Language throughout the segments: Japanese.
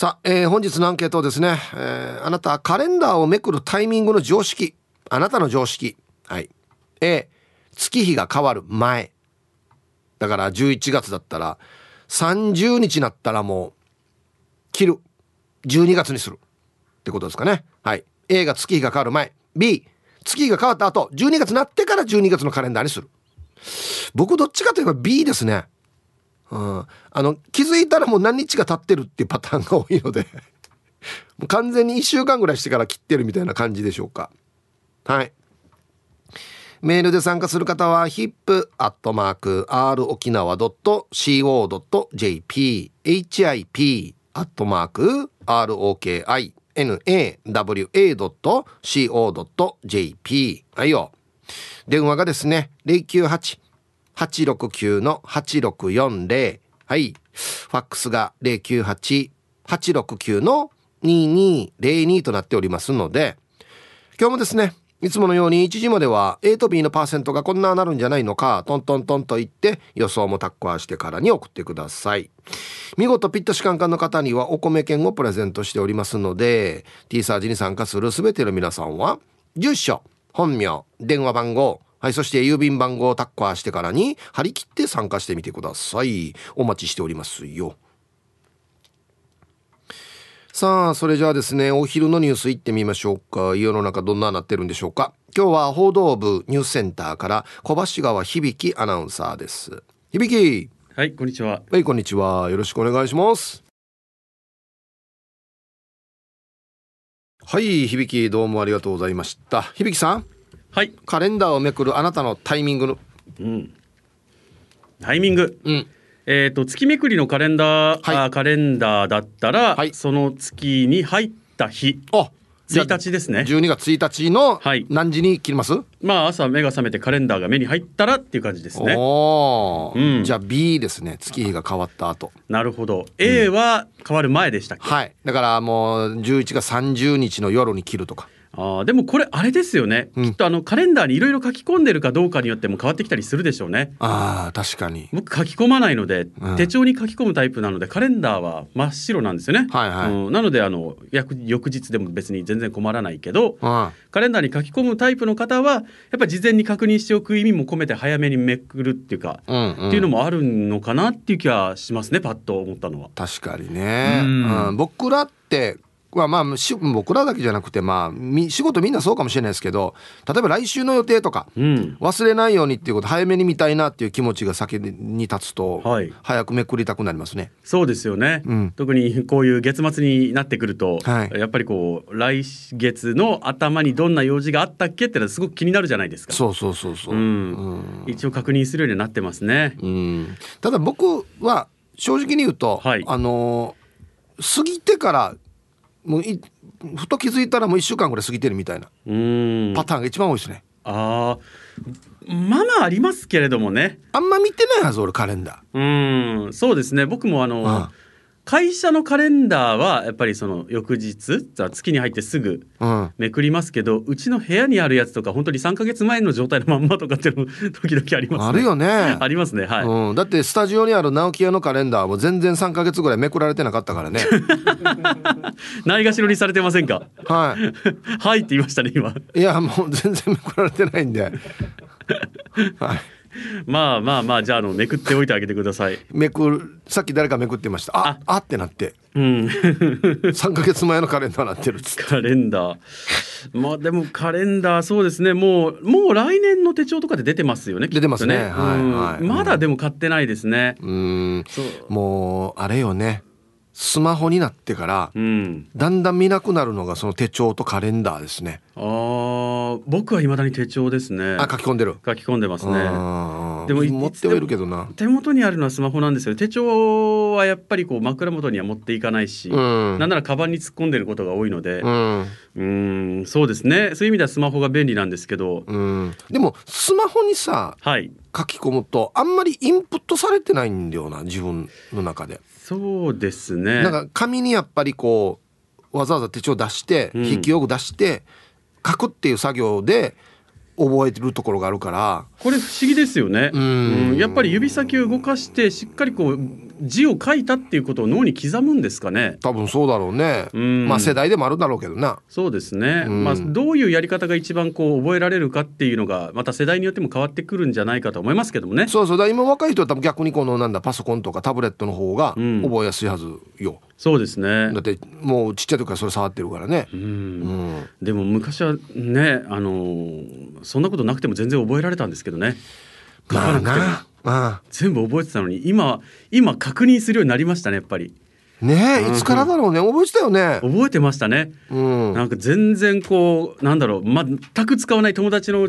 さあ、えー、本日のアンケートですね、えー、あなたカレンダーをめくるタイミングの常識。あなたの常識。はい。A 月日が変わる前。だから11月だったら30日になったらもう切る。12月にする。ってことですかね。はい。A が月日が変わる前。B 月日が変わった後12月になってから12月のカレンダーにする。僕どっちかといえば B ですね。うん、あの気づいたらもう何日が経ってるっていうパターンが多いので もう完全に1週間ぐらいしてから切ってるみたいな感じでしょうか。はい。メールで参加する方は hip.r 沖縄 .co.jp hip アットマーク ROKINAWA.co.jp はいよ。電話がですね098 869-8640はい。ファックスが098-869-2202となっておりますので今日もですねいつものように1時までは A と B のパーセントがこんななるんじゃないのかトントントンと言って予想もタッコアしてからに送ってください。見事ピット士官官の方にはお米券をプレゼントしておりますので T サージに参加する全ての皆さんは住所本名電話番号はい、そして郵便番号をタッカーしてからに張り切って参加してみてください。お待ちしておりますよ。さあ、それじゃあですね、お昼のニュース行ってみましょうか。世の中どんななってるんでしょうか。今日は報道部ニュースセンターから小橋川響アナウンサーです。響はい、こんにちは。はい、こんにちは。よろしくお願いします。はい、響どうもありがとうございました。響さん。はい。カレンダーをめくるあなたのタイミングの。うん。タイミング、うん。えっ、と月めくりのカレンダー、はい。あカレンダーだったら、はい。その月に入った日。あ1日ですね。12月1日のはい。何時に切ります、まあ朝目が覚めてカレンダーが目に入ったらっていう感じですね。おー。うん。じゃあ B ですね。月日が変わった後。なるほど。A は変わる前でしたっけ、はい。だからもう11月30日の夜に切るとかあでもこれあれですよね、うん、きっとあのカレンダーにいろいろ書き込んでるかどうかによっても変わってきたりするでしょうね。ああ確かに。僕書き込まないので、うん、手帳に書き込むタイプなのでカレンダーは真っ白なんですよね、はいはい。うん、なのであの翌翌日でも別に全然困らないけど、カレンダーに書き込むタイプの方はやっぱり事前に確認しておく意味も込めて早めにめくるっていうか、うんうん、っていうのもあるのかなっていう気はしますねパッと思ったのは。確かにね、うん、うん、僕らってはまあ僕らだけじゃなくてまあ仕事みんなそうかもしれないですけど例えば来週の予定とか、うん、忘れないようにっていうこと早めに見たいなっていう気持ちが先に立つと、はい、早くめくりたくなりますね。そうですよね、うん、特にこういう月末になってくると、はい、やっぱりこう来月の頭にどんな用事があったっけってのはすごく気になるじゃないですか。そうそうそうそう、うん。一応確認するようになってますね。うん、ただ僕は正直に言うと、はい、あの過ぎてからもういふと気づいたらもう1週間ぐらい過ぎてるみたいな。パターンが一番多いですね。あまあまあありますけれどもね。あんま見てないはず俺カレンダー。うん。そうですね。僕もあの、ああ会社のカレンダーはやっぱりその翌日月に入ってすぐめくりますけど、うん、うちの部屋にあるやつとか本当に3か月前の状態のまんまとかっていうの 時々ありますね。あるよね。ありますねはい、うん、だってスタジオにある直木屋のカレンダーも全然3か月ぐらいめくられてなかったからね。ないがしろにされてませんか？はい。はいって言いましたね今。いやもう全然めくられてないんで。はい。まあまあまあじゃああのめくっておいてあげてください。めくるさっき誰かめくってました。ああ。ってなって。うん。3か月前のカレンダーなってるっカレンダー。まあでもカレンダーそうですね。もうもう来年の手帳とかで出てますよね出てますね、ね、はい、はい、まだでも買ってないですね。うん。もうあれよねスマホになってから、うん、だんだん見なくなるのがその手帳とカレンダーですね。ああ、僕はいまだに手帳ですね。あ、書き込んでる。書き込んでますね。でも持ってはいるけどな。手元にあるのはスマホなんですよ。手帳はやっぱりこう枕元には持っていかないし、うん、なんならカバンに突っ込んでることが多いので、うん、うんそうですね。そういう意味ではスマホが便利なんですけど、うん、でもスマホにさ、はい、書き込むとあんまりインプットされてないんだよな自分の中で。そうですね。なんか紙にやっぱりこうわざわざ手帳出して、筆記用具出して書くっていう作業で覚えてるところがあるから。これ不思議ですよね。うん。やっぱり指先を動かしてしっかりこう字を書いたっていうことを脳に刻むんですかね？多分そうだろうね。まあ世代でもあるだろうけどな。そうですね、まあ、どういうやり方が一番こう覚えられるかっていうのがまた世代によっても変わってくるんじゃないかと思いますけどもね。そうそう。だ今若い人は多分逆にこのなんだパソコンとかタブレットの方が覚えやすいはずよ、うん、そうですね。だってもうちっちゃい時からそれ触ってるからね。うん、うん、でも昔はねあのそんなことなくても全然覚えられたんですけどね。まあ、全部覚えてたのに今今確認するようになりましたねやっぱり。ねいつからだろうね、覚えてたよね。覚えてましたね、うん、なんか全然こうなんだろう。全く使わない友達の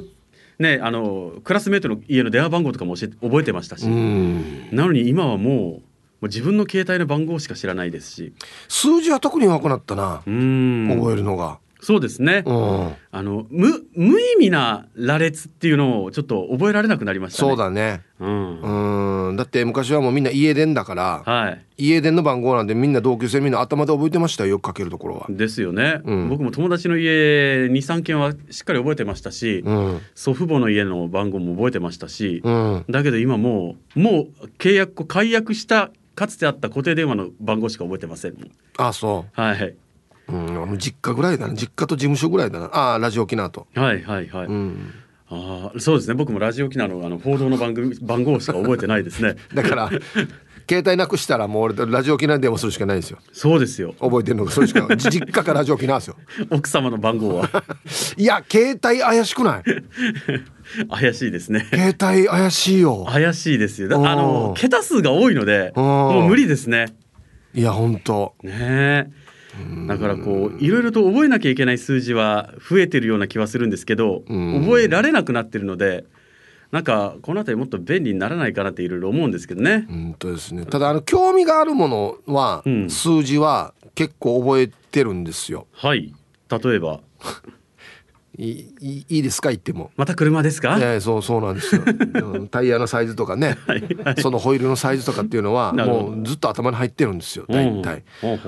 ねあのクラスメートの家の電話番号とかも覚えてましたし、なのに今はもうもう自分の携帯の番号しか知らないですし。数字は特に弱くなったな。うん。覚えるのがそうですね、うん、あの無無意味な羅列っていうのをちょっと覚えられなくなりましたね。そうだね。うん。うん。だって昔はもうみんな家電だから、はい、家電の番号なんでみんな同級生みんな頭で覚えてましたよよくかけるところは。ですよね、うん、僕も友達の家23軒はしっかり覚えてましたし、うん、祖父母の家の番号も覚えてましたし、だけど今もうもう契約解約したかつてあった固定電話の番号しか覚えてませんあそう。はいうん、実家ぐらいだな。実家と事務所ぐらいだな。ああラジオ沖縄と。はいはいはい、うん、ああそうですね。僕もラジオ沖縄のあの報道の番組 番号しか覚えてないですね。だから 携帯なくしたらもう俺ラジオ沖縄に電話するしかないですよ。そうですよ。覚えてるのがそれしか 実家からラジオ沖縄ですよ。奥様の番号は？いや携帯怪しくない。怪しいですね。携帯怪しいよ。怪しいですよ。あの桁数が多いのでもう無理ですね。いや本当ねえだからこういろいろと覚えなきゃいけない数字は増えてるような気はするんですけど覚えられなくなってるのでなんかこの辺りもっと便利にならないかなっていろいろ思うんですけどね。本当ですね。ただあの興味があるものは、うん、数字は結構覚えてるんですよ。はい。例えば。いいいいですか言っても。また車ですか？いやそうそうなんですよ。タイヤのサイズとかね、はいはい、そのホイールのサイズとかっていうのはもうずっと頭に入ってるんですよ大体、うん、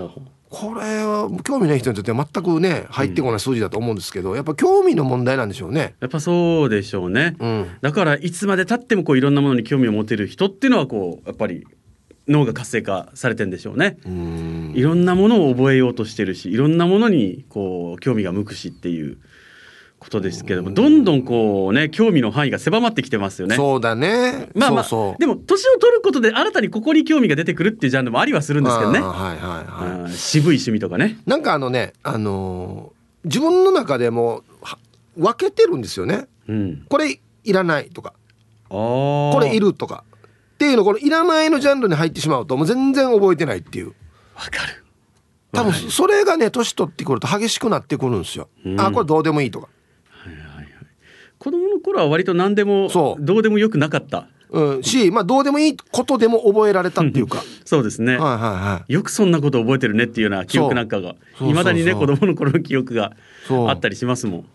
これは興味ない人にとっては全くね入ってこない数字だと思うんですけど、やっぱ興味の問題なんでしょうね。やっぱそうでしょうね、うん、だからいつまでたってもこういろんなものに興味を持てる人っていうのはこうやっぱり脳が活性化されてんでしょうね。いろんなものを覚えようとしてるしいろんなものにこう興味が向くしっていうことですけどもどんどんこうね興味の範囲が狭まってきてますよね。そうだね。まあまあでも年を取ることで新たにここに興味が出てくるっていうジャンルもありはするんですけどね。はいはいはい。渋い趣味とかね。なんかあのねあのー、自分の中でも分けてるんですよね。うん、これいらないとかこれいるとかっていうのこのいらないのジャンルに入ってしまうともう全然覚えてないっていう。わかる。多分それがね年取ってくると激しくなってくるんですよ。うん、あこれどうでもいいとか。子供の頃は割と何でもどうでもよくなかった。うん、し、まあ、どうでもいいことでも覚えられたっていうか。そうですね、はいはいはい、よくそんなこと覚えてるねっていうような記憶なんかがいまだにね子供の頃の記憶があったりしますもん。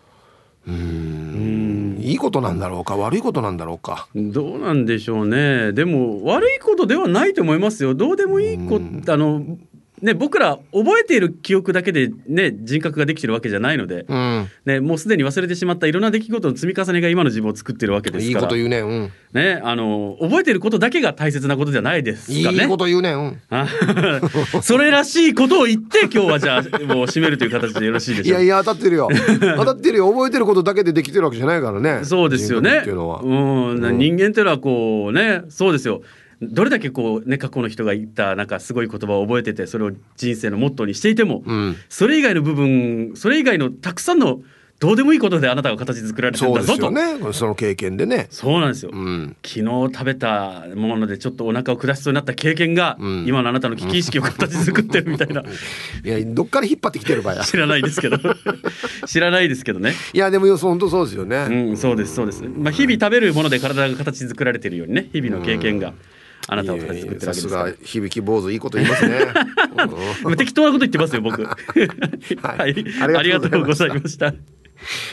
うん。いいことなんだろうか悪いことなんだろうか。どうなんでしょうね。でも悪いことではないと思いますよ。どうでもいいことあのね、僕ら覚えている記憶だけで、ね、人格ができてるわけじゃないので、うん、ね、もうすでに忘れてしまったいろんな出来事の積み重ねが今の自分を作ってるわけですから。いいこと言うね,、うん、ねあの覚えていることだけが大切なことじゃないですかね。いいこと言うね、うん、それらしいことを言って今日はじゃあもう締めるという形でよろしいでしょう。いやいや当たってるよ。当たってるよ。覚えてることだけでできてるわけじゃないからね。そうですよね。うん、人間っていうのはこうねそうですよどれだけこうね過去の人が言ったなんかすごい言葉を覚えててそれを人生のモットーにしていても、うん、それ以外の部分それ以外のたくさんのどうでもいいことであなたが形作られてるんだぞと。ね。その経験でね。そうなんですよ、うん、昨日食べたものでちょっとお腹を下しそうになった経験が、うん、今のあなたの危機意識を形作ってるみたいな、いやどっから引っ張ってきてる場合知らないですけど。知らないですけどね。いやでも本当そうですよね。うんそうですそうです。まあ日々食べるもので体が形作られてるようにね日々の経験が、あなたを形作ってるわけですから。響き坊主いいこと言いますね。適当なこと言ってますよ僕。はい、はい、ありがとうございました。い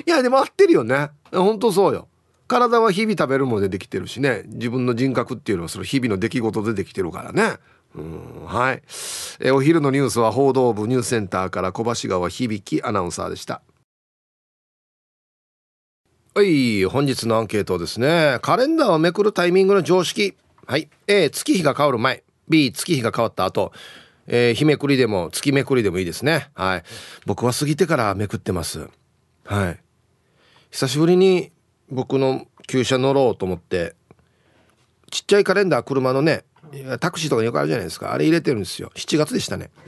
やでも合ってるよね。本当そうよ。体は日々食べるものでできてるしね。自分の人格っていうのはその日々の出来事でできてるからね。うんはい。えお昼のニュースは報道部ニュースセンターから小橋川響アナウンサーでした。はい本日のアンケートですね。カレンダーをめくるタイミングの常識はい、A 月日が変わる前。B 月日が変わった後。えー、日めくりでも月めくりでもいいですね。はい。僕は過ぎてからめくってます。はい。久しぶりに僕の旧車乗ろうと思ってちっちゃいカレンダー車のねタクシーとかによくあるじゃないですか。あれ入れてるんですよ。7月でしたね。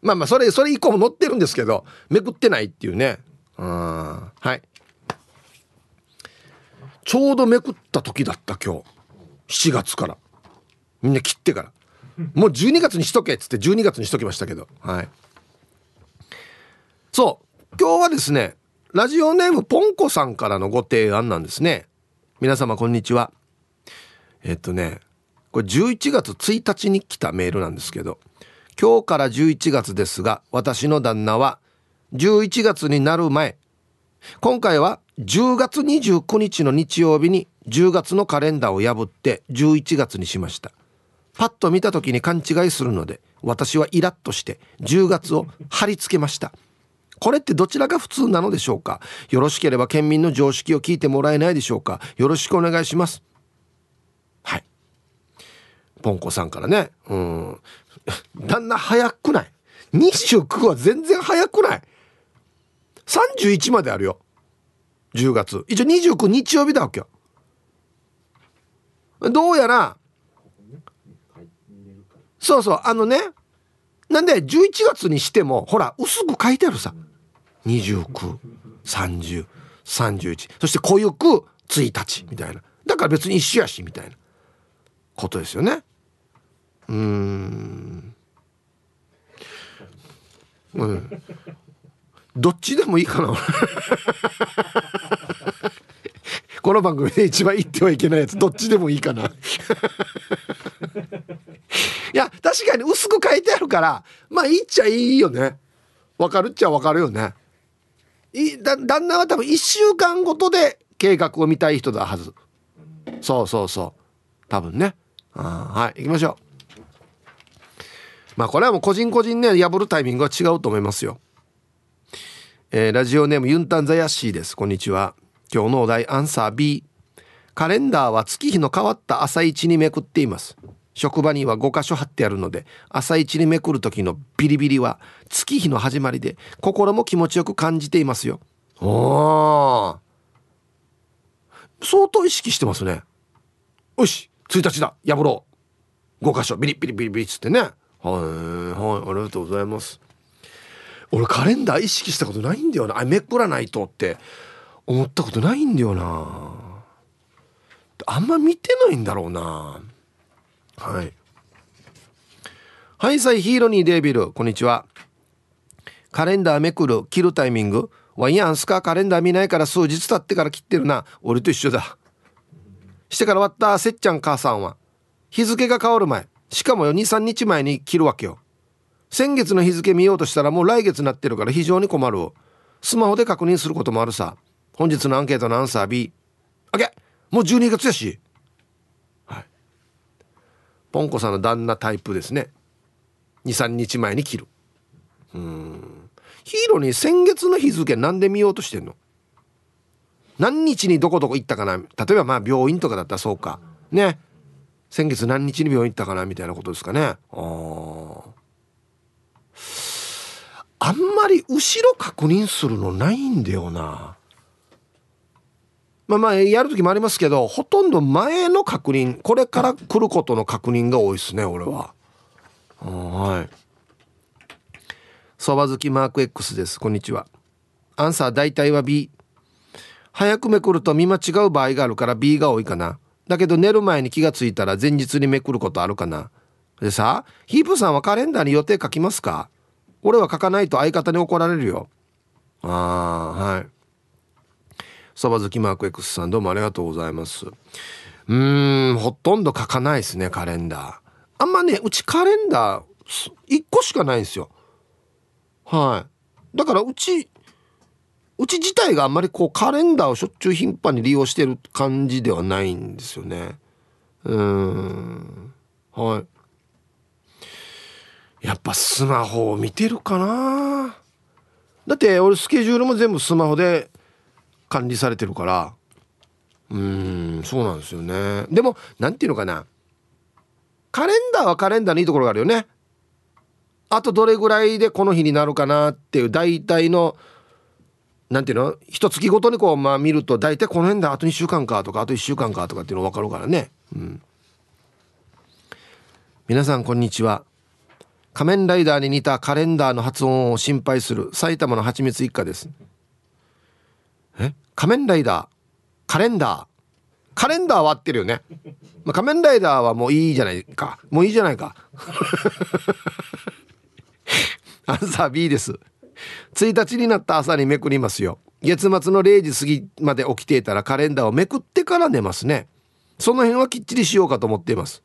まあまあそれそれ以降も載ってるんですけどめくってないっていうね。うんはい。ちょうどめくった時だった今日。7月から。みんな切ってから。もう12月にしとけっつって12月にしときましたけど。はい。そう。今日はですねラジオネームポンコさんからのご提案なんですね。皆様こんにちは。えっとねこれ11月1日に来たメールなんですけど。今日から11月ですが私の旦那は11月になる前。今回は10月29日の日曜日に10月のカレンダーを破って11月にしました。パッと見た時に勘違いするので私はイラッとして10月を貼り付けました。これってどちらが普通なのでしょうか？よろしければ県民の常識を聞いてもらえないでしょうか？よろしくお願いします。はい。ポンコさんからね。うん。旦那早くない？29は全然早くない？31まであるよ。10月。一応29日曜日だわけよ。どうやらそうそうあのねなんで11月にしてもほら薄く書いてあるさ。293031そして濃ゆく1日みたいな。だから別に一緒やしみたいな。ことですよね。うん。うん。どっちでもいいかなこの番組で一番言ってはいけないやつどっちでもいいかな。いや確かに薄く書いてあるからまあいいっちゃいいよね。わかるっちゃわかるよね。いだ旦那は多分1週間ごとで計画を見たい人だはず。そうそうそう。多分ね。あはい行きましょう。まあこれはもう個人個人ね破るタイミングは違うと思いますよ。えー、ラジオネームユンタンザヤッシーです。こんにちは。今日のお題アンサー B カレンダーは月日の変わった朝一にめくっています。職場には5箇所貼ってあるので朝一にめくる時のビリビリは月日の始まりで心も気持ちよく感じていますよ。お相当意識してますね。よし1日だ。破ろう。5箇所。ビリビリビリビリっつってね。はいはい。ありがとうございます。俺カレンダー意識したことないんだよな。あめくらないとって。思ったことないんだよな。あんま見てないんだろうな。はい。はいさいヒーローにデビル。こんにちは。カレンダーめくる切るタイミング。ワイヤンスカカレンダー見ないから数日経ってから切ってるな。俺と一緒だ。してから終わったせっちゃん母さんは。日付が変わる前。しかも23日前に切るわけよ。先月の日付見ようとしたらもう来月になってるから非常に困るスマホで確認することもあるさ。本日のアンケートのアンサー B あけもう12月やし。はい。ポンコさんの旦那タイプですね。23日前に切る。うん。ヒーローに先月の日付なんで見ようとしてんの？何日にどこどこ行ったかな？例えばまあ病院とかだったらそうか。ね。先月何日に病院行ったかな？みたいなことですかね。あああんまり後ろ確認するのないんだよな。まあまあやる時もありますけどほとんど前の確認これから来ることの確認が多いですね俺は。はい。そば好きマーク X ですこんにちは。アンサー大体は B。早くめくると見間違う場合があるから B が多いかな。だけど寝る前に気がついたら前日にめくることあるかな。でさヒープさんはカレンダーに予定書きますか？俺は書かないと相方に怒られるよ。ああはい。そば好きマーク X さんどうもありがとうございます。うんほとんど書かないですねカレンダー。あんまねうちカレンダー1個しかないんですよ。はい。だからうちうち自体があんまりこうカレンダーをしょっちゅう頻繁に利用してる感じではないんですよね。うん。はい。やっぱスマホを見てるかな。だって俺スケジュールも全部スマホで管理されてるから。うんそうなんですよね。でも何ていうのかな。カレンダーはカレンダーのいいところがあるよね。あとどれぐらいでこの日になるかなっていう大体のなんていうの？一月ごとにこうまあ見ると大体この辺であと2週間かとかあと1週間かとかっていうの分かるからね。うん。皆さんこんにちは。仮面ライダーに似たカレンダーの発音を心配する埼玉のはちみつ一家です。え？仮面ライダー？カレンダー？カレンダーは合ってるよね、まあ、仮面ライダーはもういいじゃないか。もういいじゃないか。アンサー B です。1日になった朝にめくりますよ。月末の0時過ぎまで起きていたらカレンダーをめくってから寝ますね。その辺はきっちりしようかと思っています。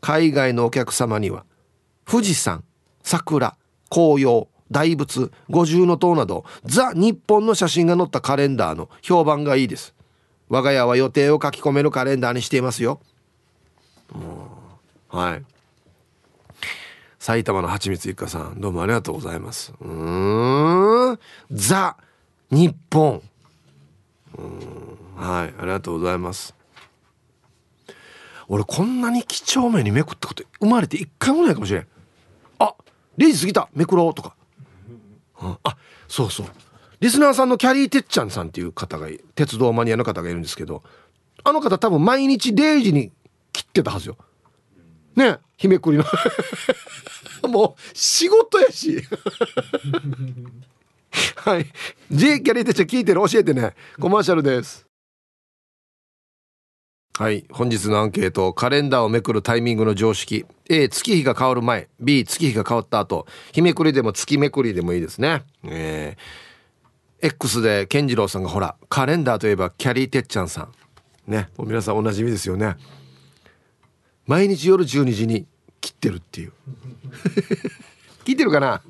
海外のお客様には。富士山桜紅葉大仏五重塔などザ・日本の写真が載ったカレンダーの評判がいいです。我が家は予定を書き込めるカレンダーにしていますよ。はい。埼玉のはちみつ一家さんどうもありがとうございます。うん。ザ日本。はい。ありがとうございます。俺こんなに几帳面にめくったこと生まれて一回もないかもしれん。0時過ぎためくろうとか、うん、あそうそう。リスナーさんのキャリーてっちゃんさんっていう方が鉄道マニアの方がいるんですけどあの方多分毎日0時に切ってたはずよ。ね日めくりの。もう仕事やし。はい。J キャリーてっちゃん聞いてる教えてね。コマーシャルです。はい。本日のアンケートカレンダーをめくるタイミングの常識。A 月日が変わる前。B 月日が変わった後。日めくりでも月めくりでもいいですね。えー、X で健次郎さんがほらカレンダーといえばキャリーてっちゃんさん。ね。もう皆さんおなじみですよね。毎日夜12時に切ってるっていう。聞いてるかな？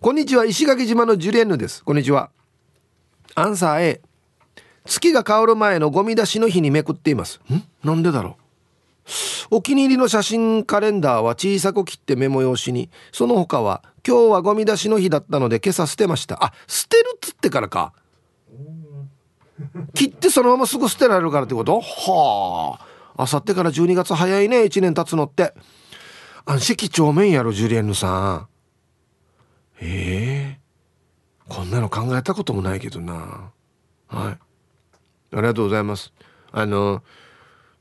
こんにちは。石垣島のジュリエンヌです。こんにちは。アンサー A 月が変わる前のゴミ出しの日にめくっています。ん？なんでだろう？お気に入りの写真カレンダーは小さく切ってメモ用紙に。その他は今日はゴミ出しの日だったので今朝捨てました。あ捨てるっつってからか。切ってそのまますぐ捨てられるからってこと？はあ。あさってから12月早いね。1年経つのって。安息帳面やろジュリエンヌさん。ええー、こんなの考えたこともないけどな。はいありがとうございます。あの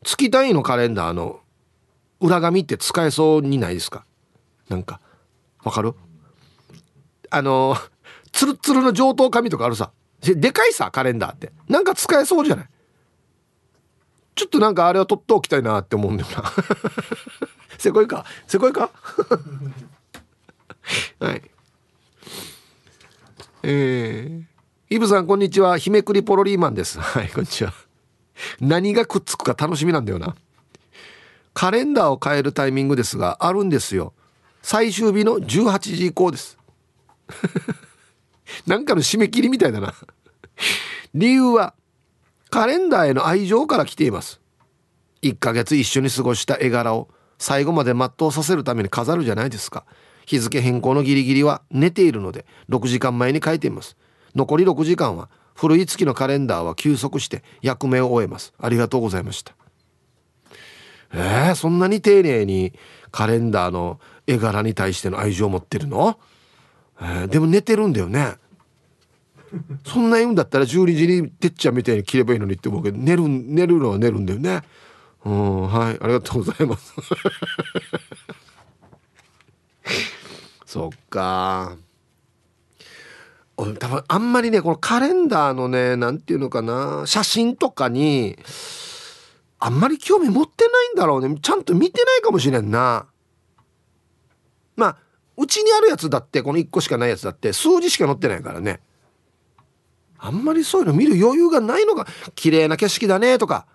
月単位のカレンダーの裏紙って使えそうにないですか？なんかわかる？あのツルツルの上等紙とかあるさ。でかいさカレンダーって。なんか使えそうじゃない？ちょっとなんかあれは取っておきたいなって思うんだよな。せこいか？せこいか？はい。えー。イブさんこんにちは。日めくりポロリーマンです。はいこんにちは。何がくっつくか楽しみなんだよな。カレンダーを変えるタイミングですがあるんですよ。最終日の18時以降です。なんかの締め切りみたいだな。理由はカレンダーへの愛情から来ています。1ヶ月一緒に過ごした絵柄を最後まで全うさせるために飾るじゃないですか。日付変更のギリギリは寝ているので6時間前に書いています残り6時間は古い月のカレンダーは休息して役目を終えます。ありがとうございました。えー、そんなに丁寧にカレンダーの絵柄に対しての愛情を持ってるの、えー、でも寝てるんだよね。そんな言うんだったら12時にてっちゃんみたいに切ればいいのにって思うけど寝る寝るのは寝るんだよね。うんはいありがとうございます。そっか。多分あんまりねこのカレンダーのね何て言うのかな写真とかにあんまり興味持ってないんだろうね。ちゃんと見てないかもしれんな。まあうちにあるやつだってこの1個しかないやつだって数字しか載ってないからね。あんまりそういうの見る余裕がないのが綺麗な景色だねとか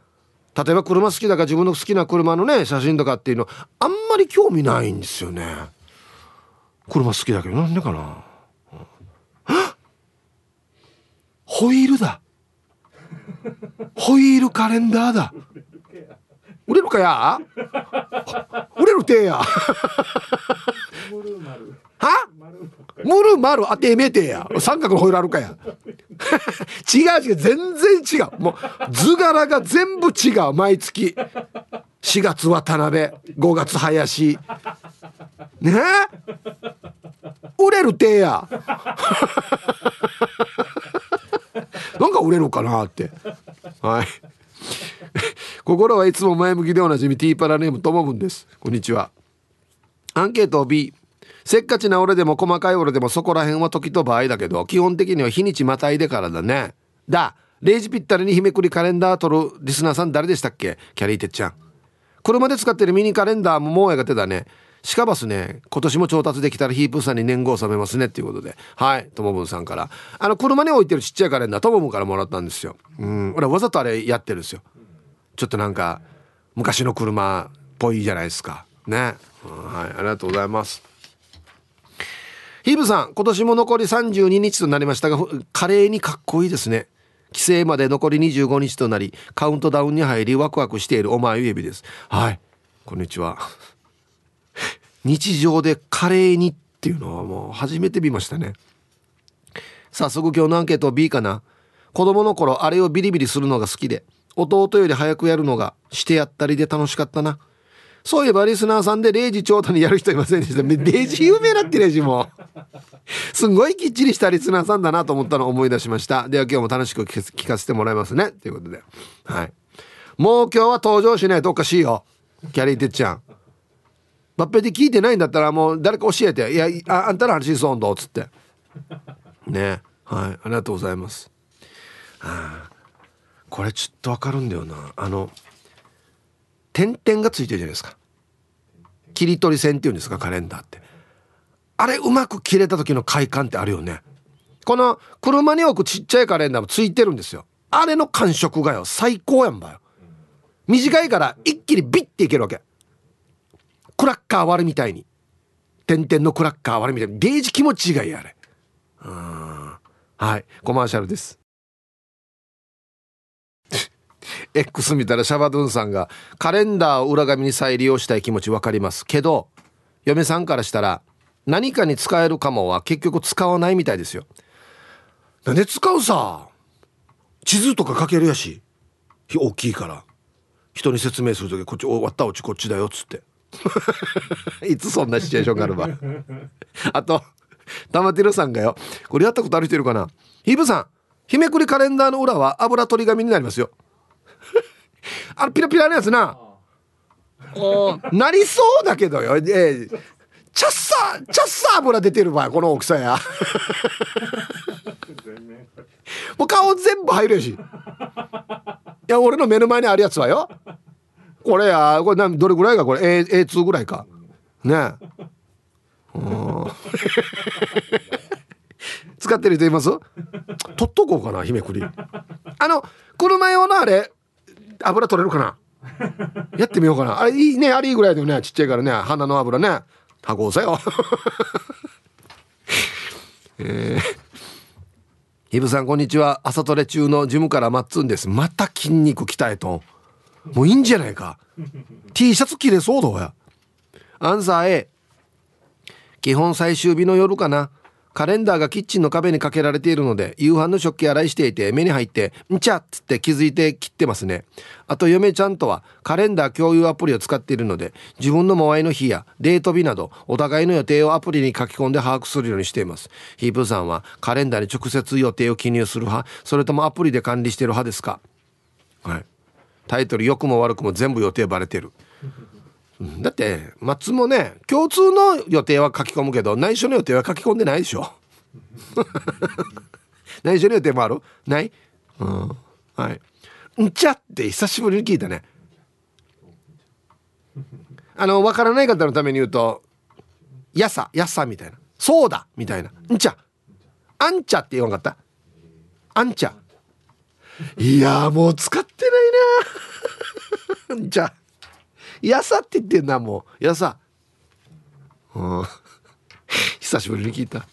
例えば車好きだから自分の好きな車のね写真とかっていうのあんまり興味ないんですよね。車好きだけどなんでかな。ホイールだ。ホイールカレンダーだ。売れるかや？売れるてや。は？ムルマル当てめてや。三角のホイールあるかや。違う違う全然違う。もう図柄が全部違う毎月。4月渡辺5月林。ね？売れるてやなんか売れるかなって。はい。心はいつも前向きでおなじみティーパラネームともぶんです。こんにちは。アンケート B せっかちな俺でも細かい俺でもそこら辺は時と場合だけど基本的には日にちまたいでからだね。だ。0時ぴったりに日めくりカレンダー撮るリスナーさん誰でしたっけ？キャリーてっちゃん。車で使ってるミニカレンダーももうやがてだね。しかばすね今年も調達できたらヒープさんに年号を納めますねっていうことで。はいともぶんさんから。あの車に置いてるちっちゃいカレンダーともぶんからもらったんですよ。うん俺わざとあれやってるんですよ。ちょっとなんか昔の車っぽいじゃないですか。ね、はいありがとうございます。ヒープさん今年も残り32日となりましたが華麗にかっこいいですね。帰省まで残り25日となりカウントダウンに入りワクワクしているお前指です。はいこんにちは。日常で華麗にっていうのはもう初めて見ましたね。早速今日のアンケート B かな。子供の頃あれをビリビリするのが好きで弟より早くやるのがしてやったりで楽しかったな。そういえばリスナーさんで0時長太にやる人いませんでした。0時有名なってるしも。すんごいきっちりしたリスナーさんだなと思ったのを思い出しました。では今日も楽しく聞かせてもらいますね。ということで。はい。もう今日は登場しない。とおかしいよ。キャリーてっちゃん。バッペで聞いてないんだったらもう誰か教えて「いやああんたの話そうんど」っつって。ね。はい。ありがとうございます。はあ。これちょっとわかるんだよな。あの点々がついてるじゃないですか。切り取り線っていうんですかカレンダーって。あれうまく切れた時の快感ってあるよね。この車に置くちっちゃいカレンダーもついてるんですよ。あれの感触がよ。最高やんばよ。短いから一気にビッていけるわけクラッカー割るみたいに。点々のクラッカー割るみたいに。デージ気持ちいいやあれ。はい。コマーシャルです。X 見たらシャバドゥンさんがカレンダーを裏紙に再利用したい気持ち分かります。けど嫁さんからしたら何かに使えるかもは結局使わないみたいですよ。なんで使うさ？地図とか書けるやし。大きいから。人に説明する時こっち終わったうちこっちだよっつって。いつそんなシチュエーションがあるわ。あと玉テルさんがよ。これやったことある人いるかな？ヒブさん日めくりカレンダーの裏は油取り紙になりますよ。あのピラピラのやつな。なりそうだけどよ、えー、チャッサーチャッサー油出てる場合この大きさや。もう顔全部入るやし。いや俺の目の前にあるやつはよこれやこれなどれぐらいかこれ？A A2 ぐらいか。ね。使ってる人います？取っとこうかな日めくり。あの車用のあれ油取れるかな？やってみようかな。あれいいねあれいいぐらいだよねちっちゃいからね。鼻の油ね。箱さよ。えー、イブさんこんにちは。朝トレ中のジムからマッツンです。また筋肉鍛えともういいんじゃないか。T シャツ着れそうだやアンサー A 基本最終日の夜かな。カレンダーがキッチンの壁にかけられているので夕飯の食器洗いしていて目に入って「んちゃ!」っつって気づいて切ってますね。あと嫁ちゃんとはカレンダー共有アプリを使っているので自分のモアイの日やデート日などお互いの予定をアプリに書き込んで把握するようにしています。ヒープさんはカレンダーに直接予定を記入する派それともアプリで管理してる派ですか？はい。タイトル良くも悪くも全部予定バレてる。だって松もね共通の予定は書き込むけど内緒の予定は書き込んでないでしょ。内緒の予定もある？ない？うん。はい。んちゃって久しぶりに聞いたね。あのわからない方のために言うとやさやさみたいな。そうだみたいな。んちゃ。あんちゃって言わんかった？あんちゃ。いやもう使ってないな じゃあやさって言ってんなもう。やさ。うん。久しぶりに聞いた。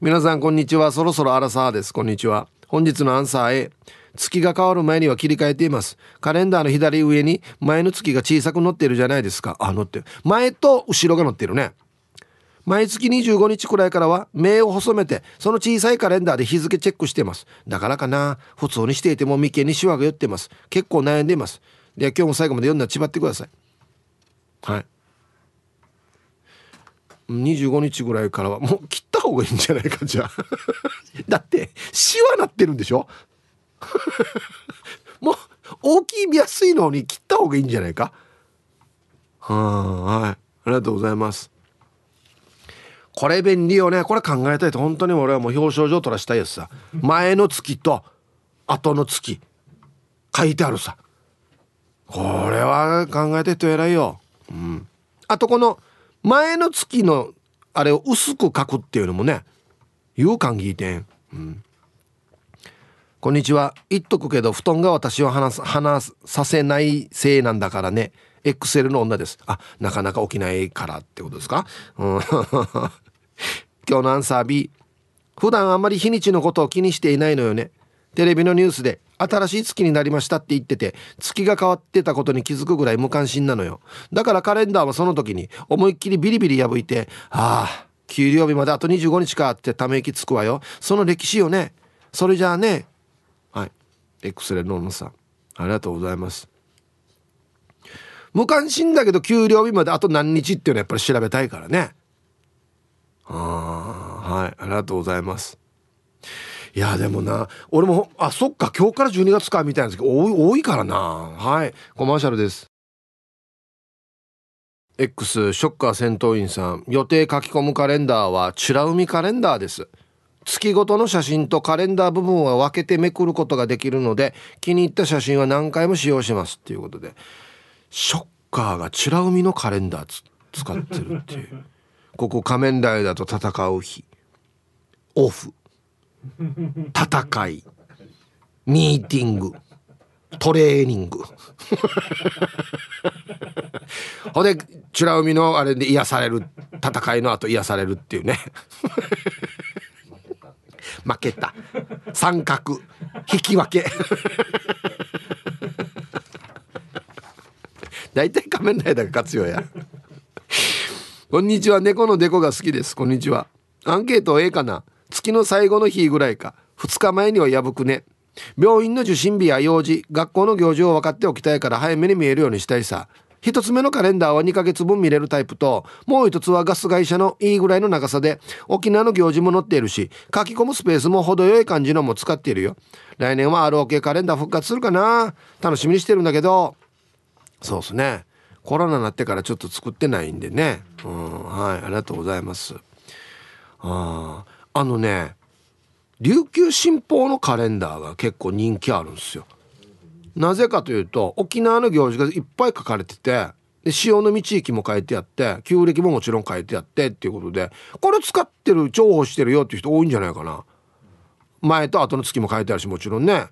皆さんこんにちは。そろそろアラサーです。こんにちは。本日のアンサー A 月が変わる前には切り替えています。カレンダーの左上に前の月が小さく載っているじゃないですか。あ載ってる。前と後ろが載ってるね。毎月25日くらいからは目を細めてその小さいカレンダーで日付チェックしてます。だからかな。普通にしていても眉間にシワが寄ってます。結構悩んでいます。では今日も最後まで読んだらちばってください。はい。25日ぐらいからはもう切った方がいいんじゃないかじゃあ。だってシワなってるんでしょ？もう大きい見やすいのに切った方がいいんじゃないか？ははい。ありがとうございます。これ便利よね。これ考えたいと。本当に俺はもう表彰状取らしたいやつさ。前の月と後の月書いてあるさ。これは考えてと偉いよ。うん。あとこの前の月のあれを薄く書くっていうのもね有感聞いてん。うん。こんにちは。言っとくけど布団が私を話話させないせいなんだからね。エクセルの女です。あなかなか起きないからってことですか、うん、今日のアンサー B 普段あんまり日にちのことを気にしていないのよね。テレビのニュースで新しい月になりましたって言ってて月が変わってたことに気づくぐらい無関心なのよ。だからカレンダーはその時に思いっきりビリビリ破いてああ給料日まであと25日かってため息つくわよ。その歴史よね。それじゃあね。はい。エクセルのさん。ありがとうございます。無関心だけど給料日まであと何日っていうのはやっぱり調べたいからね。ああはいありがとうございます。いやでもな俺もあそっか今日から12月かみたいなんですけど多いからな。はいコマーシャルです。X ショッカー戦闘員さん。予定書き込むカレンダーはチラ海カレンダーです。月ごとの写真とカレンダー部分は分けてめくることができるので気に入った写真は何回も使用しますっていうことで。ショッカーがチュラ海のカレンダー使ってるっていう。ここ仮面ライダーと戦う日。オフ。戦い。ミーティング。トレーニング。ほんで美ら海のあれで癒される戦いの後癒されるっていうね。負けた。三角。引き分け。大体仮面ライダーが勝つよや。こんにちは。猫のデコが好きです。こんにちは。アンケート A かな。月の最後の日ぐらいか。2日前には破くね。病院の受診日や用事。学校の行事を分かっておきたいから早めに見えるようにしたいさ。一つ目のカレンダーは2ヶ月分見れるタイプともう一つはガス会社のいいぐらいの長さで沖縄の行事も載っているし書き込むスペースも程よい感じのも使っているよ。来年は ROK カレンダー復活するかな。楽しみにしてるんだけど。そうっすね。コロナになってからちょっと作ってないんでね。うんはいありがとうございます。ああのね琉球新報のカレンダーが結構人気あるんですよ。なぜかというと沖縄の行事がいっぱい書かれててで潮の地域も書いてあって旧暦ももちろん書いてあってっていうことでこれ使ってる重宝してるよっていう人多いんじゃないかな。前と後の月も書いてあるしもちろんね。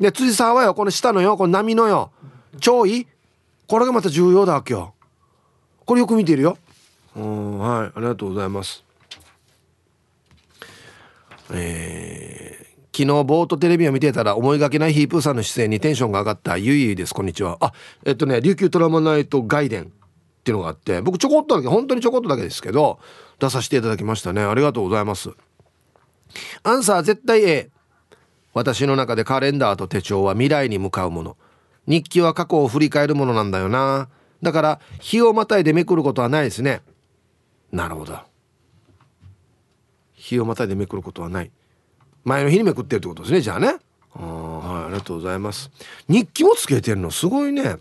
で辻沢はよこの下のよこの波のよ潮位これがまた重要だわけよこれよく見てるよ。うんはいありがとうございます。えー、昨日ボートテレビを見てたら思いがけないヒープーさんの出演にテンションが上がった。ゆいゆいです。こんにちは。あえっとね琉球トラマナイト外伝っていうのがあって僕ちょこっとだけ本当にちょこっとだけですけど出させていただきましたね。ありがとうございます。アンサー絶対 A 私の中でカレンダーと手帳は未来に向かうもの。日記は過去を振り返るものなんだよな。だから日をまたいでめくることはないですね。なるほど。日をまたいでめくることはない。前の日にめくってるってことですねじゃあね。あはいありがとうございます。日記もつけてるの？すごいね。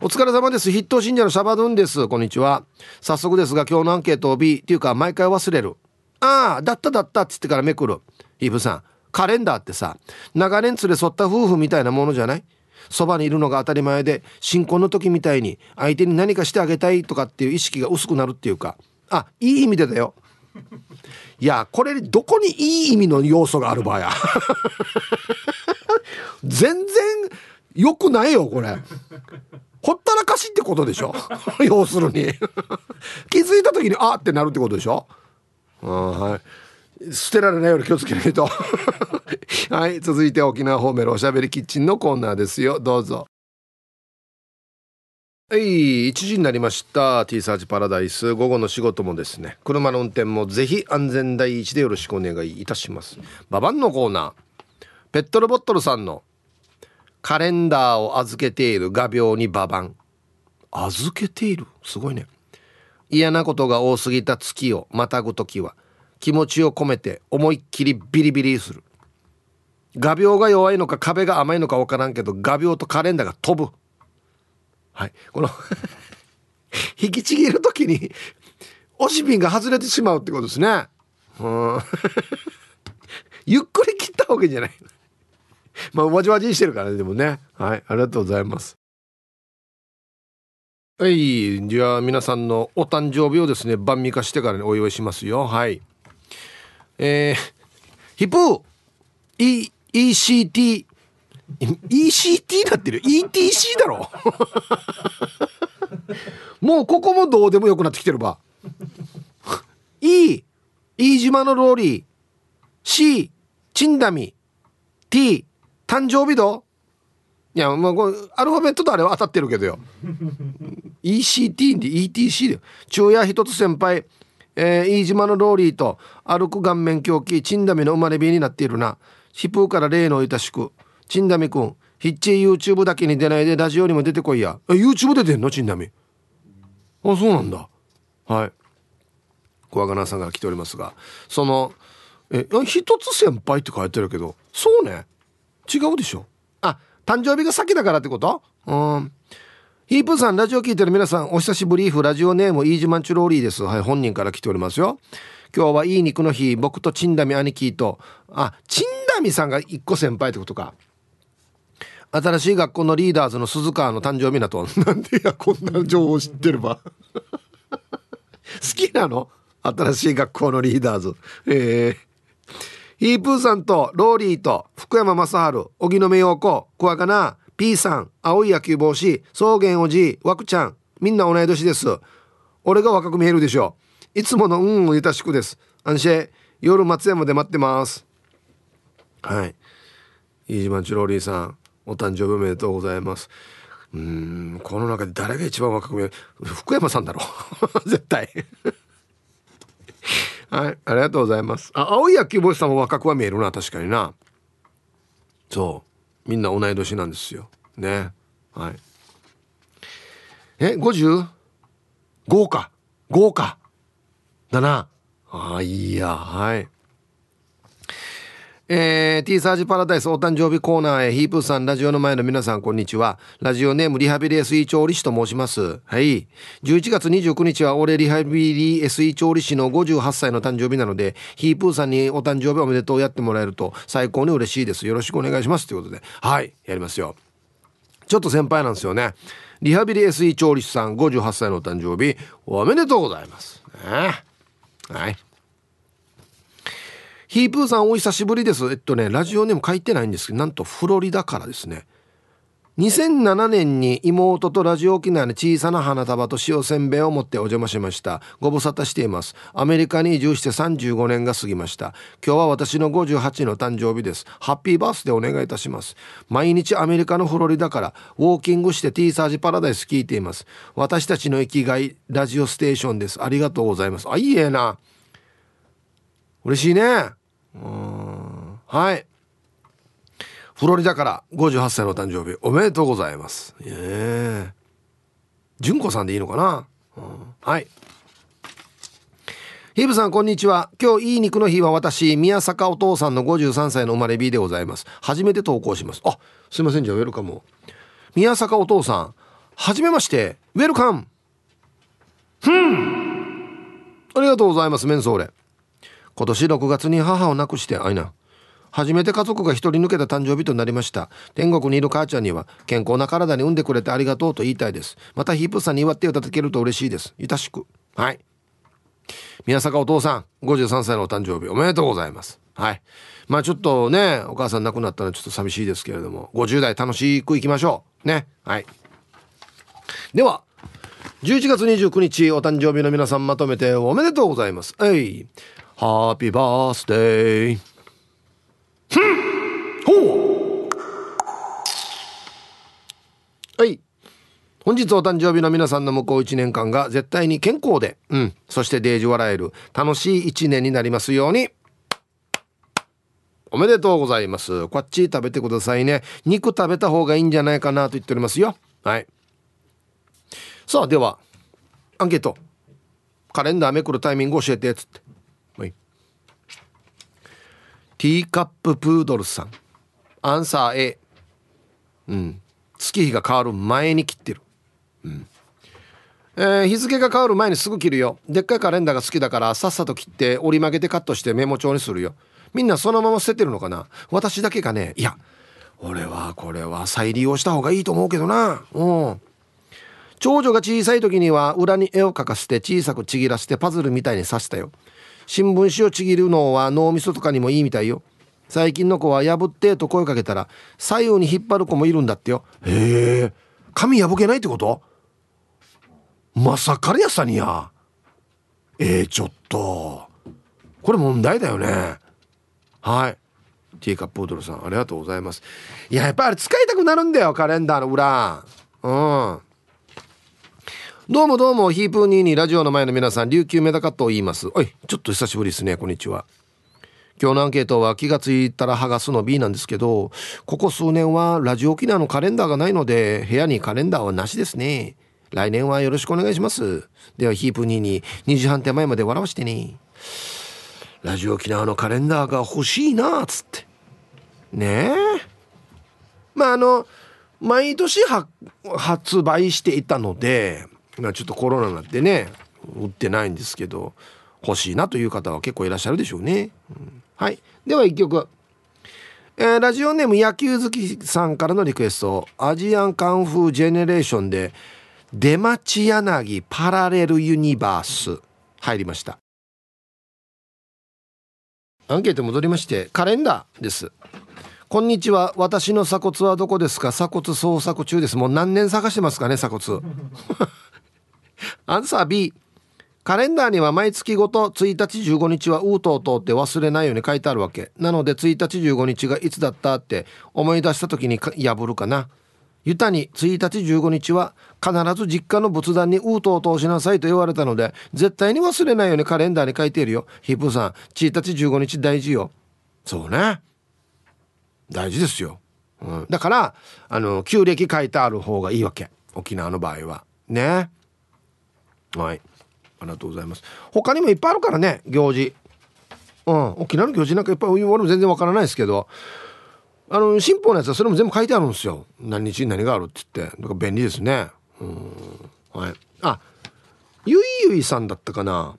お疲れ様です。筆頭信者のシャバドゥンです。こんにちは。早速ですが今日のアンケートを B っていうか毎回忘れる。ああだっただったっつってからめくる。イブさんカレンダーってさ長年連れ添った夫婦みたいなものじゃない？そばにいるのが当たり前で新婚の時みたいに相手に何かしてあげたいとかっていう意識が薄くなるっていうかあいい意味でだよ。いやこれどこにいい意味の要素がある場合や。全然良くないよこれ。ほったらかしってことでしょ？要するに。気づいた時にあってなるってことでしょ？はい。捨てられないように気をつけないと。はい続いて沖縄方面のおしゃべりキッチンのコーナーですよ。どうぞ。はい1時になりました。T サーチパラダイス。午後の仕事もですね。車の運転もぜひ安全第一でよろしくお願いいたします。ババンのコーナー。ペットルボットルさんの。カレンダーを預けている。画鋲にババン。預けている？すごいね。嫌なことが多すぎた月をまたぐ時は気持ちを込めて思いっきりビリビリする。画鋲が弱いのか壁が甘いのか分からんけど画鋲とカレンダーが飛ぶ。はい。この 引きちぎる時に押しピンが外れてしまうってことですね。うん。ゆっくり切ったわけじゃない？まあわじわじしてるからねでもね。はい。ありがとうございます。はい。じゃあ皆さんのお誕生日をですね晩味化してからにお祝いしますよ。はい。えー、ヒップー E ECT ECT なってる？ETC だろ？もうここもどうでもよくなってきてるば。E 飯島のローリー C チンダミ T 誕生日度いやもうアルファベットとあれは当たってるけどよ。ECT で ETC で昼夜一つ先輩えー、飯島のローリーと歩く顔面狂気チンダミの生まれ日になっているな。ヒプーから例のいたしくチンダミくんヒッチー YouTube だけに出ないでラジオにも出てこいや。え YouTube 出てんの？チンダミ。あそうなんだ。はい。小若菜さんが来ておりますが。そのえ一つ先輩って書いてるけどそうね。違うでしょ。あ誕生日が先だからってこと？うん。ヒープーさんラジオ聞いてる皆さんお久しぶりラジオネームイージマンチュローリーです。はい本人から来ておりますよ。今日はいい肉の日僕とチンダミ兄貴とあチンダミさんが一個先輩ってことか。新しい学校のリーダーズの鈴川の誕生日だと。なんでやこんな情報知ってるば。好きなの？新しい学校のリーダーズ。えー。ヒープーさんとローリーと福山雅治荻野目洋子小若菜 P さん青い野球帽子草原おじいワクちゃんみんな同い年です。俺が若く見えるでしょ。ういつものうんゆたしくです。安心夜松山で待ってます。はい。飯島チローリーさんお誕生日おめでとうございます。うんこの中で誰が一番若く見える？福山さんだろ。絶対。はいありがとうございます。あ青い野球帽子さんも若くは見えるな確かにな。そう。みんな同い年なんですよ。ね。はい。え 50? 豪華豪華だなああいいや。はい。えー、T サージパラダイスお誕生日コーナーへヒープーさんラジオの前の皆さんこんにちは。ラジオネームリハビリ SE 調理師と申します。はい。11月29日は俺リハビリ SE 調理師の58歳の誕生日なのでヒープーさんにお誕生日おめでとうやってもらえると最高に嬉しいです。よろしくお願いしますということで。はい。やりますよ。ちょっと先輩なんですよね。リハビリ SE 調理師さん58歳のお誕生日おめでとうございます。ね。はい。ヒープーさんお久しぶりです。えっとねラジオネーム書いてないんですけどなんとフロリダからですね。2007年に妹とラジオ沖縄に小さな花束と塩せんべいを持ってお邪魔しました。ご無沙汰しています。アメリカに移住して35年が過ぎました。今日は私の58の誕生日です。ハッピーバースデーお願いいたします。毎日アメリカのフロリダからウォーキングして T サージパラダイス聞いています。私たちの生きがいラジオステーションです。ありがとうございます。あいいえな。嬉しいね。うん。はい。フロリダから58歳の誕生日おめでとうございます。ええ。純子さんでいいのかな、うん、はい。ヒブさんこんにちは。今日いい肉の日は私宮坂お父さんの53歳の生まれ日でございます。初めて投稿します。あすいませんじゃあウェルカム宮坂お父さんはじめまして。ウェルカム。ふん。ありがとうございますメンソーレ。今年6月に母を亡くしてあいな初めて家族が一人抜けた誕生日となりました。天国にいる母ちゃんには健康な体に産んでくれてありがとうと言いたいです。またヒープさんに祝っていただけると嬉しいです。いたしく。はい。宮坂お父さん53歳のお誕生日おめでとうございます。はい。まあちょっとねお母さん亡くなったのはちょっと寂しいですけれども50代楽しくいきましょう。ね。はい。では11月29日お誕生日の皆さんまとめておめでとうございます。えい。ハッピーバースデー。ふんほうはい。本日お誕生日の皆さんの向こう1年間が絶対に健康で、うん、そしてデージ笑える楽しい1年になりますように。おめでとうございます。こっち食べてくださいね。肉食べた方がいいんじゃないかなと言っておりますよ。はい。さあ、では、アンケート。カレンダーめくるタイミング教えて、つって。ティーカッププードルさん。アンサー A。うん。月日が変わる前に切ってる。うん。えー、日付が変わる前にすぐ切るよ。でっかいカレンダーが好きだからさっさと切って折り曲げてカットしてメモ帳にするよ。みんなそのまま捨ててるのかな？私だけがね、いや、俺はこれは再利用した方がいいと思うけどな。うん。長女が小さい時には裏に絵を描かせて小さくちぎらせてパズルみたいに刺したよ。新聞紙をちぎるのは脳みそとかにもいいみたいよ。最近の子は破ってと声かけたら左右に引っ張る子もいるんだってよ。へえ。髪破けないってこと？まさかりやさにや。えー、ちょっと。これ問題だよね。はい。ティーカップードルさん、ありがとうございます。いや、やっぱり使いたくなるんだよ、カレンダーの裏。うん。どうもどうも、ヒープーニーにラジオの前の皆さん、琉球メダカットを言います。おい、ちょっと久しぶりですね、こんにちは。今日のアンケートは気がついたら剥がすの B なんですけど、ここ数年はラジオ沖縄のカレンダーがないので、部屋にカレンダーはなしですね。来年はよろしくお願いします。では、ヒープーニーに2時半手前まで笑わしてね。ラジオ沖縄のカレンダーが欲しいなつってねえまああの毎年発売していたのでまあちょっとコロナになってね売ってないんですけど欲しいなという方は結構いらっしゃるでしょうね、うん、はい。では1曲。えー、ラジオネーム野球好きさんからのリクエスト。アジアンカンフージェネレーションで出町柳パラレルユニバース。入りました。アンケート戻りましてカレンダーです。こんにちは。私の鎖骨はどこですか？鎖骨捜索中です。もう何年探してますかね？鎖骨。アンサー B. カレンダーには毎月ごと1日15日はウートを通って忘れないように書いてあるわけ。なので1日15日がいつだったって思い出した時に破るかな。ユタに1日15日は必ず実家の仏壇にウートを通しなさいと言われたので絶対に忘れないようにカレンダーに書いているよ。ヒップさん1日15日大事よ。そうね。大事ですよ、うん、だからあの旧暦書いてある方がいいわけ。沖縄の場合は。ね。はい。ありがとうございます。他にもいっぱいあるからね行事。うん。沖縄の行事なんかいっぱい俺も全然わからないですけど。あの新法のやつはそれも全部書いてあるんですよ。何日に何があるって言って。だから便利ですね。うん。はい。あゆいゆいさんだったかな。